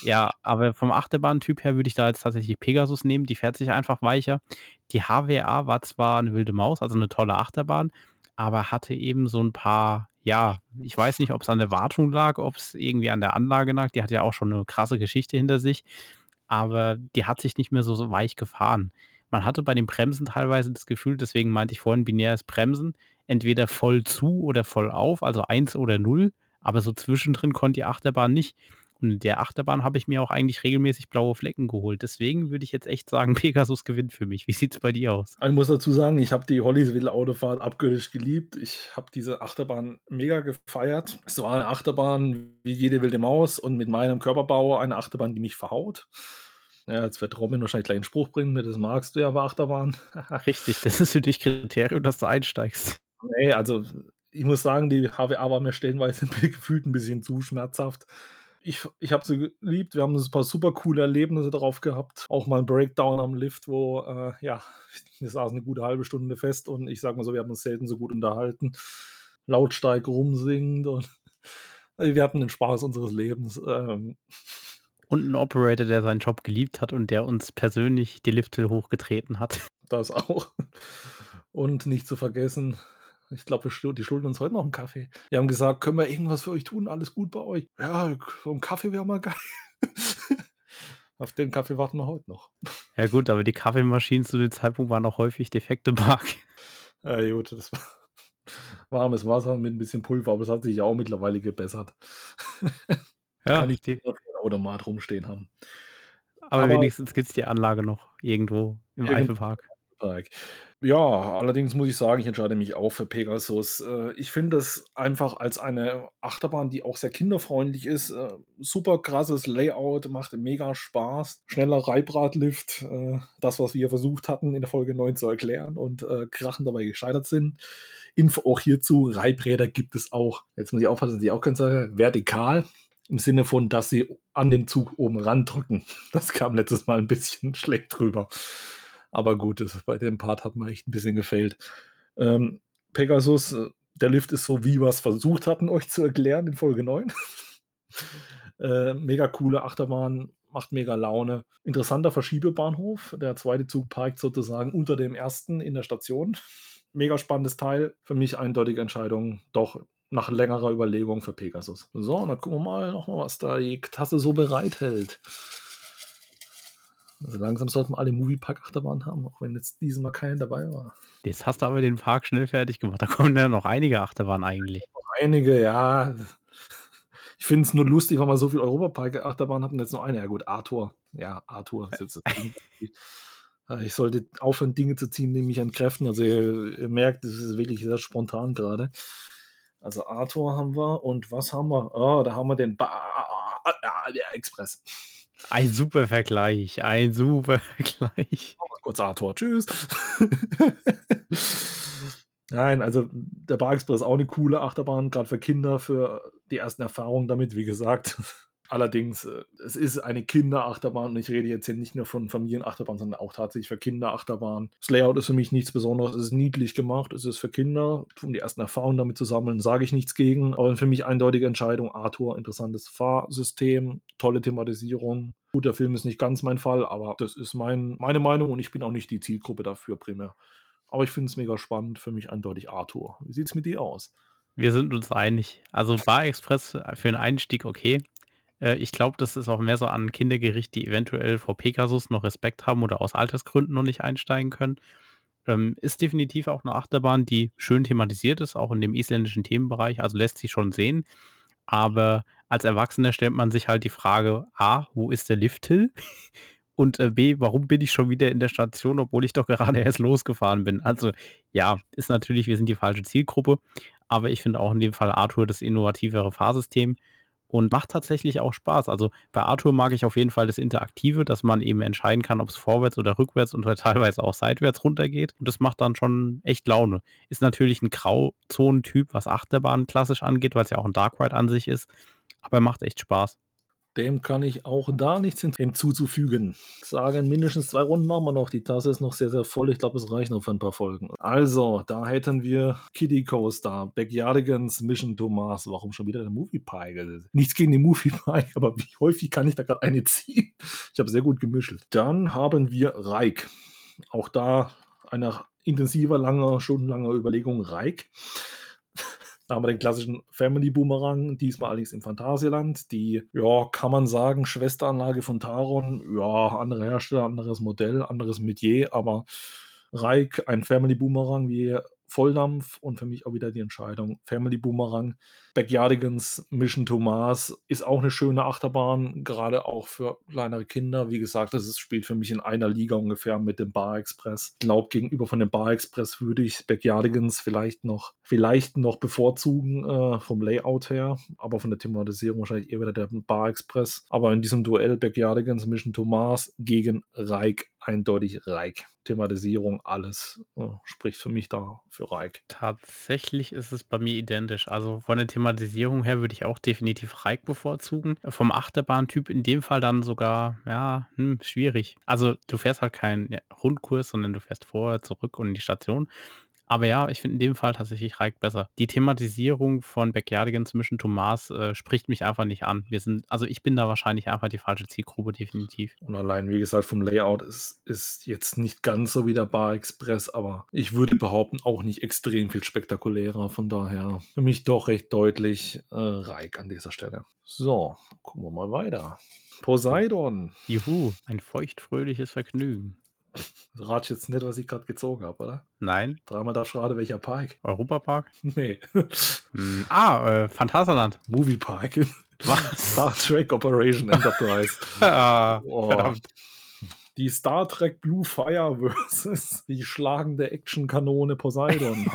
ja, aber vom Achterbahntyp her würde ich da jetzt tatsächlich Pegasus nehmen. Die fährt sich einfach weicher. Die HWA war zwar 'ne Wilde Maus, also 'ne tolle Achterbahn, aber hatte eben so 'n paar ja, ich weiß nicht, ob's an der Wartung lag, ob's irgendwie an der Anlage lag. Die hat ja auch schon 'ne krasse Geschichte hinter sich, aber die hat sich nicht mehr so so weich gefahren. Man hatte bei den Bremsen teilweise das Gefühl deswegen meinte ich vorhin binäres Bremsen, entweder voll zu oder voll auf, also 1 oder 0, aber so zwischendrin konnte die Achterbahn nicht. In der Achterbahn habe ich mir auch eigentlich regelmäßig blaue Flecken geholt. Deswegen würde ich jetzt echt sagen, <laughs> Pegasus gewinnt für mich. Wie sieht's bei dir aus? Ich muss dazu sagen, ich habe die Hollysville Autofahrt abgöttisch geliebt. Ich habe diese Achterbahn mega gefeiert. Es war 'ne Achterbahn wie jede Wilde Maus und mit meinem Körperbau eine Achterbahn, die mich verhaut. Ja, jetzt wird Robin wahrscheinlich gleich 'n Spruch bringen, ne, das magst du ja bei Achterbahnen. <laughs> Richtig, das ist für dich Kriterium, dass du einsteigst. Ne, also, ich muss sagen, die HWA war mir stellenweise <laughs> gefühlt 'n bisschen zu schmerzhaft. Ich ich habe sie geliebt. Wir haben 'n paar super coole Erlebnisse drauf gehabt. Auch mal 'n Breakdown am Lift, wo, äh, ja, <laughs> wir saßen 'ne gute 1/2 Stunde fest und ich sage mal so, wir haben uns selten so gut unterhalten, lautstark rumsingend und <laughs> wir hatten den Spaß unseres Lebens, ähm. Und 'n Operator, der seinen Job geliebt hat und der uns persönlich die Lifte hochgetreten hat. Das auch. Und nicht zu vergessen, ich glaube, die schulden uns heute noch 'n Kaffee. Die haben gesagt: „Können wir irgendwas für euch tun? Alles gut bei euch?“ „Ja, so 'n Kaffee wäre mal geil.“ <laughs> Auf den Kaffee warten wir heute noch. Ja gut, aber die Kaffeemaschinen zu dem Zeitpunkt waren auch häufig defekte Mark. <laughs> Ja gut, das war <laughs> warmes Wasser mit 'n bisschen Pulver, aber das hat sich ja auch mittlerweile gebessert. Ja, Kann nicht die jeder Automat rumstehen haben. Aber Aber wenigstens gibt's die Anlage noch irgendwo im Eifelpark. Ja, allerdings muss ich sagen, ich entscheide mich auch für Pegasus. Äh, ich finde es einfach als eine Achterbahn, die auch sehr kinderfreundlich ist, äh, super krasses Layout, macht mega Spaß. Schneller Reibradlift, äh, das, was wir versucht hatten, in der Folge 9 zu erklären und, krachend dabei gescheitert sind. Info auch hierzu, Reibräder gibt es auch jetzt muss ich aufpassen, dass ich auch keinen sage, vertikal im Sinne von, dass sie an den Zug oben randrücken. <laughs> Das kam letztes Mal 'n bisschen schlecht rüber. Aber gut, das bei dem Part hat mir echt 'n bisschen gefehlt. Ähm, Pegasus, äh, der Lift ist so, wie wir's versucht hatten, euch zu erklären in Folge 9. <laughs> Äh, mega coole Achterbahn, macht mega Laune. Interessanter Verschiebebahnhof. Der 2. Zug parkt sozusagen unter dem 1. in der Station. Mega spannendes Teil. Für mich eindeutige Entscheidung, doch nach längerer Überlegung für Pegasus. So, dann gucken wir mal noch mal, was da die Tasse so bereithält. Also, langsam sollten wir alle Moviepark-Achterbahnen haben, auch wenn jetzt dieses Mal keine dabei war. Jetzt hast du aber den Park schnell fertig gemacht. Da kommen ja noch einige Achterbahnen eigentlich. Noch einige, ja. Ich finde es nur lustig, weil wir so viel Europapark-Achterbahnen hatten, jetzt nur eine. Ja gut, Arthur. Ja, Arthur <laughs> ich sollte aufhören, Dinge zu ziehen, die mich entkräften. Also, ihr ihr merkt, das ist wirklich sehr spontan grade. Also, Arthur haben wir und was haben wir? Oh, da haben wir den Ba der Express. Ein super Vergleich, ein super <laughs> Vergleich. Wir kurz Arthur. Tschüss. Nein, also, der Bar-Express ist auch 'ne coole Achterbahn, grad für Kinder, für die ersten Erfahrungen damit, wie gesagt. Allerdings, äh, es ist eine Kinderachterbahn und ich rede jetzt hier nicht nur von Familienachterbahn, sondern auch tatsächlich für Kinderachterbahn. Das Layout ist für mich nichts Besonderes. Es ist niedlich gemacht. Es ist für Kinder, um die ersten Erfahrungen damit zu sammeln, sage ich nichts gegen. Aber für mich eindeutige Entscheidung, Arthur, interessantes Fahrsystem, tolle Thematisierung. Gut, der Film ist nicht ganz mein Fall, aber das ist mein meine Meinung und ich bin auch nicht die Zielgruppe dafür primär. Aber ich finde es mega spannend, für mich eindeutig Arthur. Wie sieht's mit dir aus? Wir sind uns einig. Also, Bar-Express, äh, für 'n Einstieg okay. Äh, ich glaube, das ist auch mehr so an Kinder gerichtet, die eventuell vor Pegasus noch Respekt haben oder aus Altersgründen noch nicht einsteigen können. Ähm, ist definitiv auch 'ne Achterbahn, die schön thematisiert ist, auch in dem isländischen Themenbereich, also, lässt sich schon sehen. Aber als Erwachsener stellt man sich halt die Frage: „A, wo ist der Lifthill?“ <laughs> Und äh, B, warum bin ich schon wieder in der Station, obwohl ich doch gerade erst losgefahren bin? Also ja, ist natürlich, wir sind die falsche Zielgruppe, aber ich finde auch in dem Fall Arthur das innovativere Fahrsystem und macht tatsächlich auch Spaß. Also bei Arthur mag ich auf jeden Fall das Interaktive, dass man eben entscheiden kann, ob es vorwärts oder rückwärts und teilweise auch seitwärts runtergeht. Und das macht dann schon echt Laune. Ist natürlich ein Grauzonentyp, was Achterbahn klassisch angeht, weil es ja auch ein Dark Ride an sich ist. Aber er macht echt Spaß. Dem kann ich auch da nichts hinzuzufügen. Sagen, mindestens zwei Runden machen wir noch. Die Tasse ist noch sehr, sehr voll. Ich glaube, es reicht noch für ein paar Folgen. Also, da hätten wir Kitty Coaster, Backyardigans, Mission Thomas. Warum schon wieder der Movie Pie? Nichts gegen den Movie <laughs> Pie, aber wie häufig kann ich da gerade eine ziehen? Ich habe sehr gut gemischt. Dann haben wir Reik. Auch da eine intensiver, langer, stundenlanger Überlegung Reik. Da haben wir den klassischen Family Boomerang, diesmal allerdings im Phantasialand. Die, ja, kann man sagen, Schwesteranlage von Taron. Ja, andere Hersteller, anderes Modell, anderes Metier, aber Reik, ein Family Boomerang, wie Volldampf und für mich auch wieder die Entscheidung Family Boomerang. Backyardigans Mission to Mars ist auch eine schöne Achterbahn, gerade auch für kleinere Kinder. Wie gesagt, das ist, spielt für mich in einer Liga ungefähr mit dem Bar Express. Ich glaube, gegenüber von dem Bar Express würde ich Backyardigans vielleicht noch, vielleicht noch bevorzugen äh, vom Layout her, aber von der Thematisierung wahrscheinlich eher wieder der Bar Express. Aber in diesem Duell Backyardigans Mission to Mars gegen Reik eindeutig Reik. Thematisierung, alles äh, spricht für mich da für Reik. Tatsächlich ist es bei mir identisch. Also von der Thematisierung her würde ich auch definitiv Reik bevorzugen. Vom Achterbahntyp in dem Fall dann sogar, ja, hm, schwierig. Also du fährst halt keinen Rundkurs, sondern du fährst vorher, zurück und in die Station. Aber ja, ich finde in dem Fall tatsächlich Reik besser. Die Thematisierung von Backyardigans Mission to Mars äh, spricht mich einfach nicht an. Wir sind, also ich bin da wahrscheinlich einfach die falsche Zielgruppe, definitiv. Und allein, wie gesagt, vom Layout ist, ist jetzt nicht ganz so wie der Bar Express, aber ich würde behaupten, auch nicht extrem viel spektakulärer. Von daher für mich doch recht deutlich äh, Reik an dieser Stelle. So, gucken wir mal weiter. Poseidon. Juhu, ein feuchtfröhliches Vergnügen. <laughs> Rat jetzt nicht, was ich gerade gezogen habe, oder? Nein. Dreimal darfst du raten, welcher Park? Europapark? <laughs> Nee. Hm, ah, äh, Phantasialand. Movie Park. <laughs> Was? Star Trek Operation Enterprise. ah, Oh. verdammt. Die Star Trek Blue Fire versus die schlagende Actionkanone Poseidon.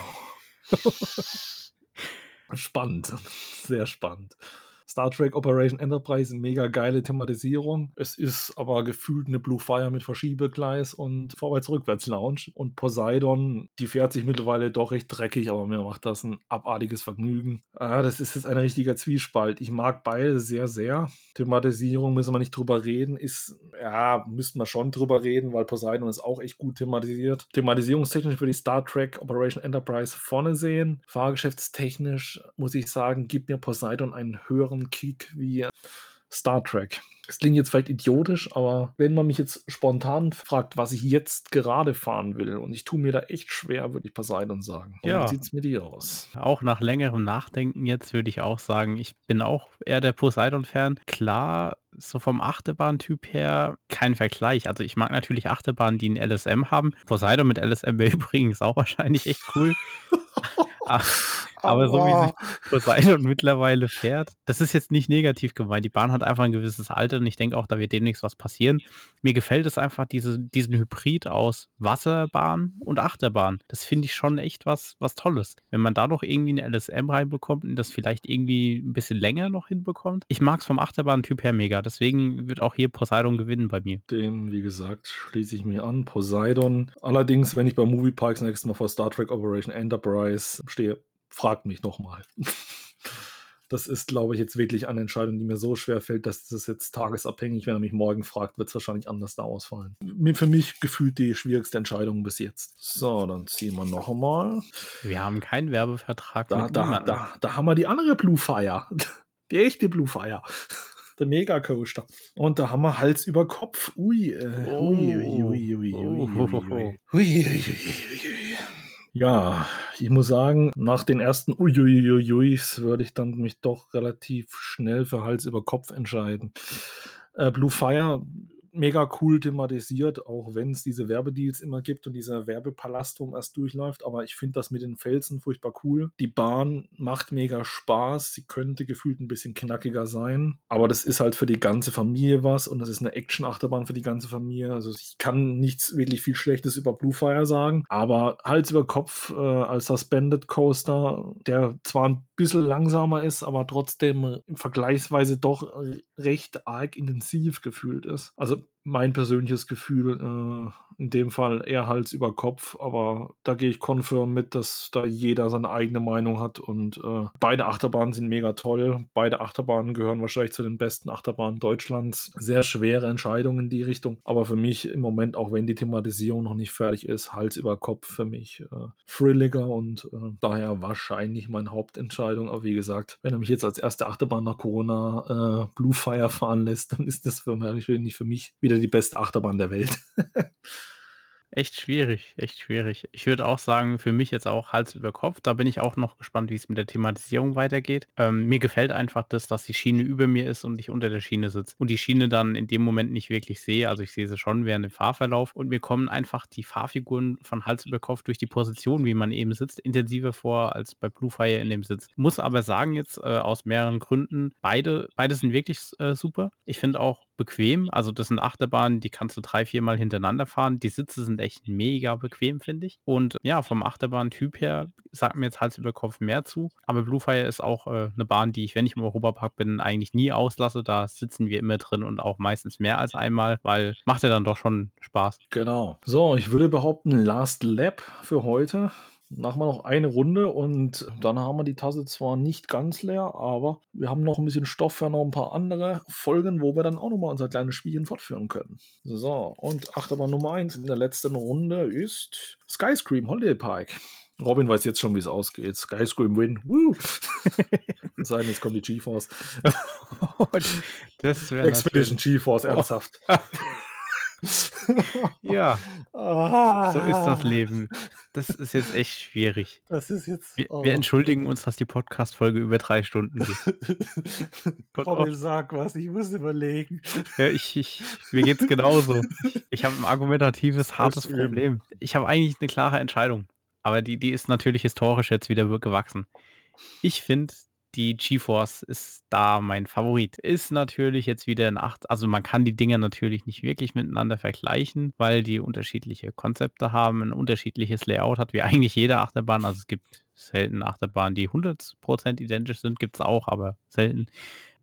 spannend. Sehr spannend. Star Trek Operation Enterprise, mega geile Thematisierung. Es ist aber gefühlt eine Blue Fire mit Verschiebegleis und Vorwärts-Rückwärts-Lounge. Und Poseidon, die fährt sich mittlerweile doch recht dreckig, aber mir macht das ein abartiges Vergnügen. Ah, das ist jetzt ein richtiger Zwiespalt. Ich mag beide sehr, sehr. Thematisierung müssen wir nicht drüber reden. Ist, ja, müssten wir schon drüber reden, weil Poseidon ist auch echt gut thematisiert. Thematisierungstechnisch würde ich Star Trek Operation Enterprise vorne sehen. Fahrgeschäftstechnisch muss ich sagen, gibt mir Poseidon einen höheren Kick wie Star Trek. Es klingt jetzt vielleicht idiotisch, aber wenn man mich jetzt spontan fragt, was ich jetzt gerade fahren will, und ich tue mir da echt schwer, würde ich Poseidon sagen. Und Ja. Wie sieht es mit dir aus? Auch nach längerem Nachdenken jetzt würde ich auch sagen, ich bin auch eher der Poseidon-Fan. Klar, so vom Achterbahntyp her kein Vergleich. Also ich mag natürlich Achterbahnen, die ein LSM haben. Poseidon mit LSM wäre <laughs> übrigens auch wahrscheinlich echt cool. <laughs> Ah, Aber so wie sich Poseidon mittlerweile fährt, das ist jetzt nicht negativ gemeint. Die Bahn hat einfach ein gewisses Alter und ich denke auch, da wird demnächst was passieren. Mir gefällt es einfach, diese, diesen Hybrid aus Wasserbahn und Achterbahn. Das finde ich schon echt was, was Tolles. Wenn man da noch irgendwie eine LSM reinbekommt und das vielleicht irgendwie ein bisschen länger noch hinbekommt. Ich mag es vom Achterbahn-Typ her mega. Deswegen wird auch hier Poseidon gewinnen bei mir. Dem, wie gesagt, schließe ich mir an. Poseidon. Allerdings, wenn ich bei Movie Parks nächstes Mal vor Star Trek Operation Enterprise stehe, fragt mich nochmal. <laughs> Das ist, glaube ich, jetzt wirklich eine Entscheidung, die mir so schwer fällt, dass das jetzt tagesabhängig, wenn er mich morgen fragt, wird es wahrscheinlich anders da ausfallen. Mir- Für mich gefühlt die schwierigste Entscheidung bis jetzt. So, dann ziehen wir noch einmal. Wir haben keinen Werbevertrag Da, da, niemandem. da, da haben wir die andere Blue Fire. <laughs> Die echte Blue Fire. <laughs> Der Mega Coaster. Und da haben wir Hals über Kopf. Ui, äh, ui, ui, ui, ui, ui, ui, ui, ui. Ui, ui, ui, ui, ui. Ja, ich muss sagen, nach den ersten Uiuiuiuis würde ich dann mich doch relativ schnell für Hals über Kopf entscheiden. Äh, Blue Fire mega cool thematisiert, auch wenn es diese Werbedeals immer gibt und dieser Werbepalast, wo man erst durchläuft. Aber ich finde das mit den Felsen furchtbar cool. Die Bahn macht mega Spaß. Sie könnte gefühlt ein bisschen knackiger sein. Aber das ist halt für die ganze Familie was und das ist eine Action-Achterbahn für die ganze Familie. Also ich kann nichts wirklich viel Schlechtes über Bluefire sagen. Aber Hals über Kopf äh, als Suspended Coaster, der zwar ein bisschen langsamer ist, aber trotzdem vergleichsweise doch recht arg intensiv gefühlt ist. Also mein persönliches Gefühl, äh, in dem Fall eher Hals über Kopf, aber da gehe ich confirm mit, dass da jeder seine eigene Meinung hat und äh, beide Achterbahnen sind mega toll. Beide Achterbahnen gehören wahrscheinlich zu den besten Achterbahnen Deutschlands. Sehr schwere Entscheidungen in die Richtung, aber für mich im Moment, auch wenn die Thematisierung noch nicht fertig ist, Hals über Kopf für mich äh, thrilliger und äh, daher wahrscheinlich meine Hauptentscheidung. Aber wie gesagt, wenn er mich jetzt als erste Achterbahn nach Corona äh, Blue Fire fahren lässt, dann ist das für mich, für mich wieder die beste Achterbahn der Welt. <laughs> Echt schwierig, echt schwierig. Ich würde auch sagen, für mich jetzt auch Hals über Kopf. Da bin ich auch noch gespannt, wie es mit der Thematisierung weitergeht. Ähm, mir gefällt einfach das, dass die Schiene über mir ist und ich unter der Schiene sitze und die Schiene dann in dem Moment nicht wirklich sehe. Also ich sehe sie schon während dem Fahrverlauf und mir kommen einfach die Fahrfiguren von Hals über Kopf durch die Position, wie man eben sitzt, intensiver vor als bei Bluefire in dem Sitz. Muss aber sagen jetzt äh, aus mehreren Gründen, beide, beide sind wirklich äh, super. Ich finde auch bequem. Also das sind Achterbahnen, die kannst du drei, vier Mal hintereinander fahren. Die Sitze sind echt mega bequem, finde ich. Und ja, vom Achterbahn-Typ her sagt mir jetzt Hals über Kopf mehr zu. Aber Bluefire ist auch äh, eine Bahn, die ich, wenn ich im Europapark bin, eigentlich nie auslasse. Da sitzen wir immer drin und auch meistens mehr als einmal, weil macht ja dann doch schon Spaß. Genau. So, ich würde behaupten, Last Lap für heute machen wir noch eine Runde und dann haben wir die Tasse zwar nicht ganz leer, aber wir haben noch ein bisschen Stoff für noch ein paar andere Folgen, wo wir dann auch nochmal unser kleines Spielchen fortführen können. So, und Achterbahn Nummer 1 in der letzten Runde ist Skyscream Holiday Park. Robin weiß jetzt schon, wie es ausgeht. Skyscream Win. Woo! <laughs> Sein, jetzt kommt die GeForce. <laughs> Expedition GeForce, ernsthaft. <laughs> <laughs> ja, ah. so ist das Leben. Das ist jetzt echt schwierig. Das ist jetzt. Wir, oh. wir entschuldigen uns, dass die Podcast-Folge über drei Stunden geht. <laughs> Robin, sag was, ich muss überlegen. Ja, ich, ich, mir geht's genauso. Ich, ich habe ein argumentatives, hartes Problem. Ich habe eigentlich eine klare Entscheidung. Aber die, die ist natürlich historisch jetzt wieder gewachsen. Ich finde, die GeForce ist da mein Favorit. Ist natürlich jetzt wieder ein 8, also man kann die Dinger natürlich nicht wirklich miteinander vergleichen, weil die unterschiedliche Konzepte haben, ein unterschiedliches Layout hat, wie eigentlich jede Achterbahn. Also es gibt selten Achterbahnen, die 100% identisch sind, gibt es auch, aber selten.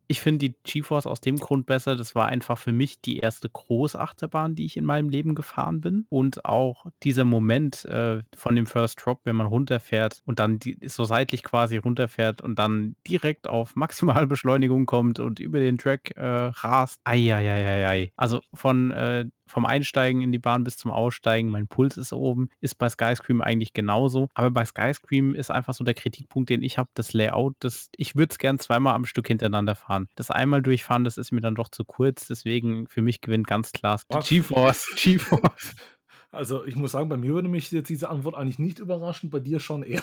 Ich finde die GeForce aus dem Grund besser. Das war einfach für mich die erste Großachterbahn, die ich in meinem Leben gefahren bin. Und auch dieser Moment äh, von dem First Drop, wenn man runterfährt und dann die, so seitlich quasi runterfährt und dann direkt auf Maximalbeschleunigung kommt und über den Track äh, rast. Eieieiei. Also von äh, vom Einsteigen in die Bahn bis zum Aussteigen, mein Puls ist oben, ist bei Skyscream eigentlich genauso. Aber bei Skyscream ist einfach so der Kritikpunkt, den ich habe, das Layout, das, ich würde es gern zweimal am Stück hintereinander fahren. Das einmal durchfahren, das ist mir dann doch zu kurz, deswegen für mich gewinnt ganz klar GeForce. GeForce. Also ich muss sagen, bei mir würde mich jetzt diese Antwort eigentlich nicht überraschen, bei dir schon eher.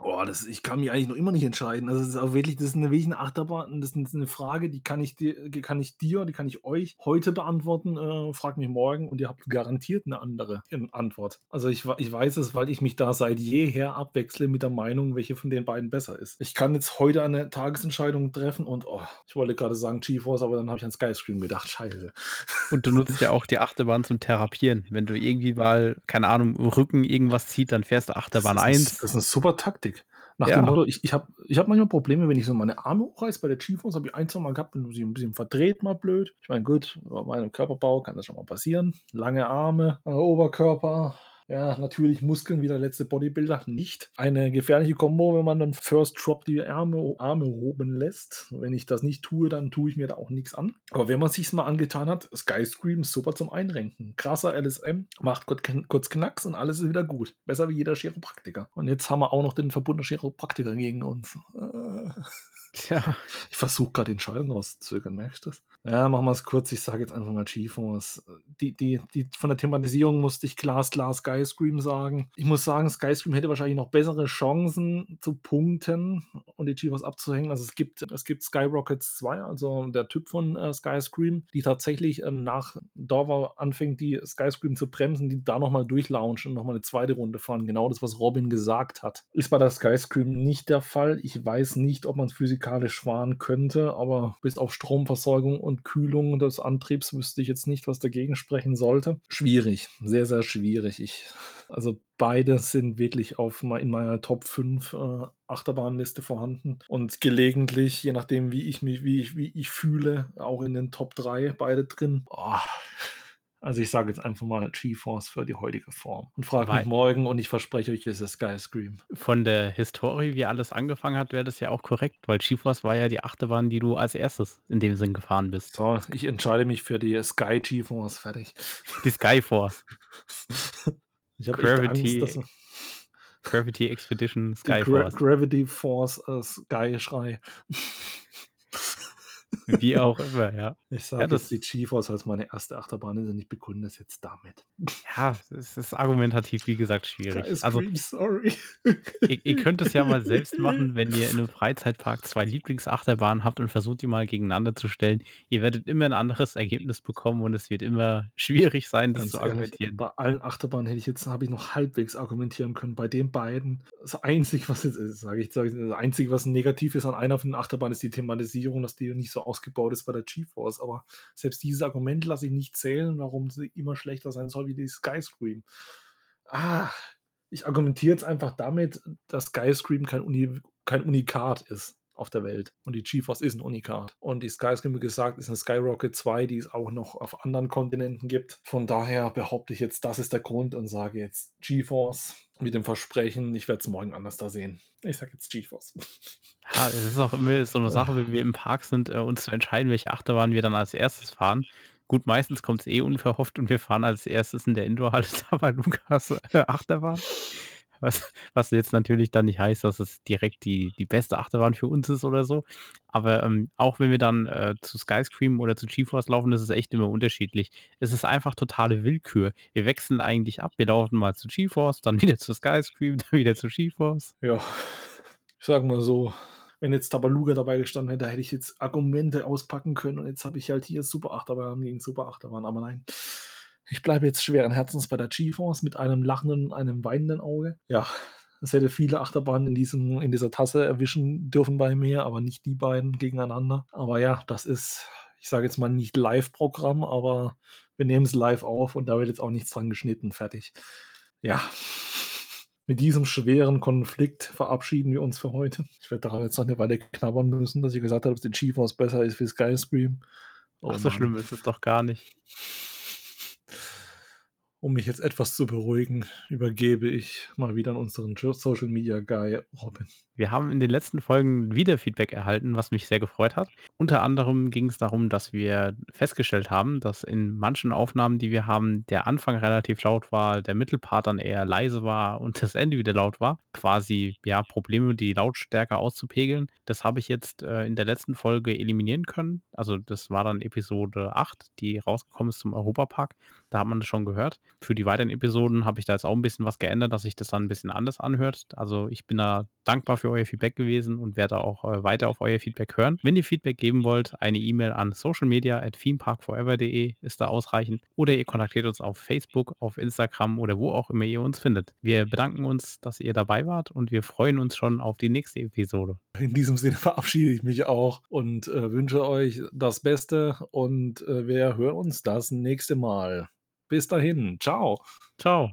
Boah, das ich kann mich eigentlich noch immer nicht entscheiden. Also, das ist auch wirklich das ist 'ne wirklich 'ne Achterbahn das ist eine Frage, die kann ich dir die kann ich dir, die kann ich euch heute beantworten. Äh, fragt mich morgen und ihr habt garantiert eine andere, Antwort. Also, ich ich weiß es, weil ich mich da seit jeher abwechsle mit der Meinung, welche von den beiden besser ist. Ich kann jetzt heute eine Tagesentscheidung treffen und, oh, ich wollte gerade sagen GeForce, aber dann habe ich an Skyscream gedacht. Scheiße. Und du nutzt ja auch die Achterbahn zum Therapieren. Wenn du irgendwie mal, keine Ahnung, im Rücken irgendwas zieht, dann fährst du Achterbahn Das 1. ist das ist 'ne super Taktik. Nach dem Motto, ich ich habe ich habe manchmal Probleme, wenn ich so meine Arme hochreiße bei der GeForce, habe ich ein, zwei Mal gehabt, wenn du sie ein bisschen verdreht, mal blöd. Ich meine, gut, bei meinem Körperbau kann das schon mal passieren. Lange Arme, langer Oberkörper, ja, natürlich Muskeln wie der letzte Bodybuilder nicht. Eine gefährliche Kombo, wenn man dann First Drop die Arme, Arme oben lässt. Wenn ich das nicht tue, dann tue ich mir da auch nichts an. Aber wenn man sich's mal angetan hat, Skyscream ist super zum Einrenken. Krasser LSM, macht kurz, Knacks und alles ist wieder gut. Besser wie jeder Chiropraktiker. Und jetzt haben wir auch noch den verbundenen Chiropraktiker gegen uns. Tja. Ich versuche gerade den Schalten rauszuzögern, merkst du das? Ja, machen wir es kurz. Ich sage jetzt einfach mal GeForce. Die, die, die, von der Thematisierung musste ich glasklar Skyscream sagen. Ich muss sagen, Skyscream hätte wahrscheinlich noch bessere Chancen zu punkten und die GeForce abzuhängen. Also es gibt, es gibt Skyrockets 2, also der Typ von äh, Skyscream, die tatsächlich ähm, nach Dover anfängt, die Skyscream zu bremsen, die da nochmal durchlaunchen und nochmal eine zweite Runde fahren. Genau das, was Robin gesagt hat. Ist bei der Skyscream nicht der Fall. Ich weiß nicht, ob man es physikalisch fahren könnte, aber bis auf Stromversorgung und Kühlung des Antriebs wüsste ich jetzt nicht, was dagegen sprechen sollte. Schwierig, sehr, sehr schwierig. Ich, also beide sind wirklich auf in meiner Top 5 äh, Achterbahnliste vorhanden und gelegentlich, je nachdem, wie ich mich, wie ich, wie ich fühle, auch in den Top 3 beide drin. Oh, also ich sage jetzt einfach mal GeForce für die heutige Form und frage mich morgen und ich verspreche euch, es ist Skyscream. Von der Historie, wie alles angefangen hat, wäre das ja auch korrekt, weil GeForce war ja die Achterbahn, die du als erstes in dem Sinn gefahren bist. So, ich entscheide mich für die Sky GeForce, fertig. Die Skyforce. <laughs> ich habe Gravity, Angst, Gravity Expedition die Gra Skyforce. Gravity Force äh, Sky Schrei. Wie <laughs> auch immer, ja. Ich sage Ja, das- jetzt die GeForce als meine erste Achterbahn ist und ich begründe es jetzt damit. Ja, es ist argumentativ, wie gesagt, schwierig. Also, Skyscream, sorry. ihr, ihr könnt es ja mal selbst <laughs> machen, wenn ihr in einem Freizeitpark zwei Lieblingsachterbahnen habt und versucht die mal gegeneinander zu stellen. Ihr werdet immer ein anderes Ergebnis bekommen und es wird immer schwierig sein, das Ganz zu ehrlich, argumentieren. bei allen Achterbahnen hätte ich jetzt, habe ich noch halbwegs argumentieren können. Bei den beiden, das Einzige, was jetzt sage ich, sage ich, das Einzige, was negativ ist an einer von den Achterbahnen, ist die Thematisierung, dass die nicht so ausgebaut ist bei der GeForce. Aber selbst dieses Argument lasse ich nicht zählen, warum sie immer schlechter sein soll wie die Skyscream. Ah, ich argumentiere jetzt einfach damit, dass Skyscream kein, Uni, kein Unikat ist auf der Welt. Und die GeForce ist ein Unikat. Und die Skyscream, wie gesagt, ist eine Skyrocket 2, die es auch noch auf anderen Kontinenten gibt. Von daher behaupte ich jetzt, das ist der Grund und sage jetzt GeForce mit dem Versprechen, ich werde es morgen anders da sehen. Ich sage jetzt GeForce. <laughs> Ja, es ist auch immer so eine Sache, wenn wir im Park sind, äh, uns zu entscheiden, welche Achterbahn wir dann als erstes fahren. Gut, meistens kommt es eh unverhofft und wir fahren als erstes in der Indoor-Halle <laughs> Lukas äh, Achterbahn. Was, was jetzt natürlich dann nicht heißt, dass es direkt die, die beste Achterbahn für uns ist oder so. Aber ähm, auch wenn wir dann äh, zu Skyscream oder zu GeForce laufen, ist es echt immer unterschiedlich. Es ist einfach totale Willkür. Wir wechseln eigentlich ab. Wir laufen mal zu GeForce, dann wieder zu Skyscream, <laughs> dann wieder zu GeForce. Ja, ich sage mal so, wenn jetzt Tabaluga dabei gestanden hätte, hätte ich jetzt Argumente auspacken können und jetzt habe ich halt hier Super Achterbahn gegen Super Achterbahn, aber nein. Ich bleibe jetzt schweren Herzens bei der GeForce mit einem lachenden und einem weinenden Auge. Ja, es hätte viele Achterbahnen in, diesem, in dieser Tasse erwischen dürfen bei mir, aber nicht die beiden gegeneinander. Aber ja, das ist, ich sage jetzt mal nicht Live-Programm, aber wir nehmen es live auf und da wird jetzt auch nichts dran geschnitten. Fertig. Ja. Mit diesem schweren Konflikt verabschieden wir uns für heute. Ich werde daran jetzt noch eine Weile knabbern müssen, dass ich gesagt habe, dass die GeForce besser ist wie Skyscream. Oh Ach, so Mann. schlimm ist es doch gar nicht. Um mich jetzt etwas zu beruhigen, übergebe ich mal wieder an unseren Social Media Guy Robin. Wir haben in den letzten Folgen wieder Feedback erhalten, was mich sehr gefreut hat. Unter anderem ging es darum, dass wir festgestellt haben, dass in manchen Aufnahmen, die wir haben, der Anfang relativ laut war, der Mittelpart dann eher leise war und das Ende wieder laut war. Quasi, ja, Probleme, die Lautstärke auszupegeln. Das habe ich jetzt äh, in der letzten Folge eliminieren können. Also das war dann Episode 8, die rausgekommen ist zum Europapark. Da hat man das schon gehört. Für die weiteren Episoden habe ich da jetzt auch ein bisschen was geändert, dass sich das dann ein bisschen anders anhört. Also ich bin da dankbar für euer Feedback gewesen und werde auch äh, weiter auf euer Feedback hören. Wenn ihr Feedback geben wollt, eine E-Mail an socialmedia@themeparkforever.de ist da ausreichend oder ihr kontaktiert uns auf Facebook, auf Instagram oder wo auch immer ihr uns findet. Wir bedanken uns, dass ihr dabei wart und wir freuen uns schon auf die nächste Episode. In diesem Sinne <laughs> verabschiede ich mich auch und äh, wünsche euch das Beste und äh, wir hören uns das nächste Mal. Bis dahin, ciao. Ciao.